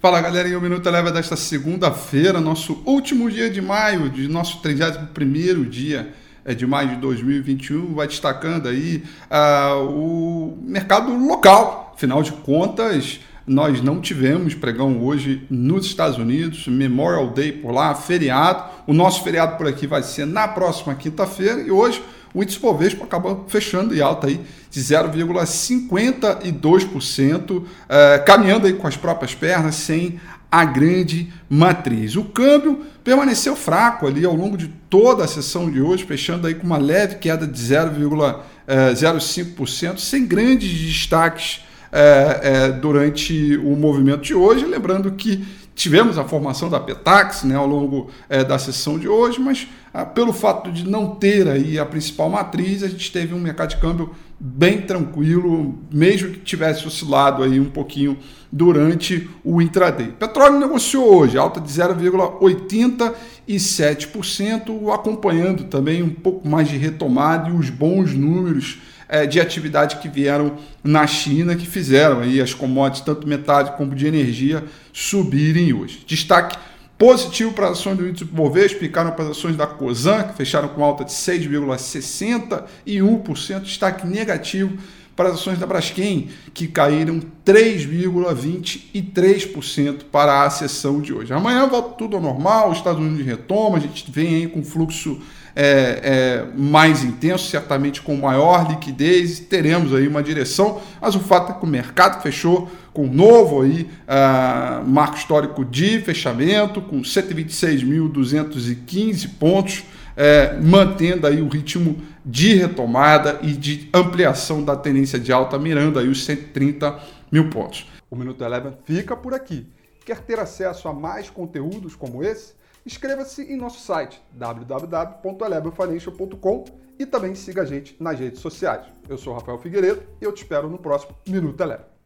Fala galerinha, o Minuto Eleva desta segunda-feira, nosso último dia de maio, de nosso 31 dia é, de maio de 2021, vai destacando aí uh, o mercado local. Afinal de contas, nós não tivemos pregão hoje nos Estados Unidos, Memorial Day por lá, feriado. O nosso feriado por aqui vai ser na próxima quinta-feira e hoje o índice Bovespa acaba fechando em alta aí de 0,52%, eh, caminhando aí com as próprias pernas, sem a grande matriz. O câmbio permaneceu fraco ali ao longo de toda a sessão de hoje, fechando aí com uma leve queda de 0,05%, sem grandes destaques é, é, durante o movimento de hoje. Lembrando que tivemos a formação da Petax né, ao longo é, da sessão de hoje, mas ah, pelo fato de não ter aí a principal matriz, a gente teve um mercado de câmbio bem tranquilo, mesmo que tivesse oscilado aí um pouquinho durante o intraday. Petróleo negociou hoje, alta de 0,87%, acompanhando também um pouco mais de retomada e os bons números é, de atividade que vieram na China, que fizeram aí as commodities, tanto metálico como de energia, subirem hoje. Destaque positivo para as ações do índice Bovespa, ficaram para as ações da Cosan, que fecharam com alta de 6,61%, destaque negativo para as ações da Braskem, que caíram 3,23% para a sessão de hoje. Amanhã volta tudo ao normal, os Estados Unidos retoma, a gente vem aí com fluxo é, é, mais intenso, certamente com maior liquidez, teremos aí uma direção, mas o fato é que o mercado fechou com um novo aí, uh, marco histórico de fechamento, com 126.215 pontos, é, mantendo aí o ritmo de retomada e de ampliação da tendência de alta, mirando aí os 130 mil pontos. O Minuto Eleven fica por aqui. Quer ter acesso a mais conteúdos como esse? Inscreva-se em nosso site www.elevenfinancial.com e também siga a gente nas redes sociais. Eu sou Rafael Figueiredo e eu te espero no próximo Minuto Eleva.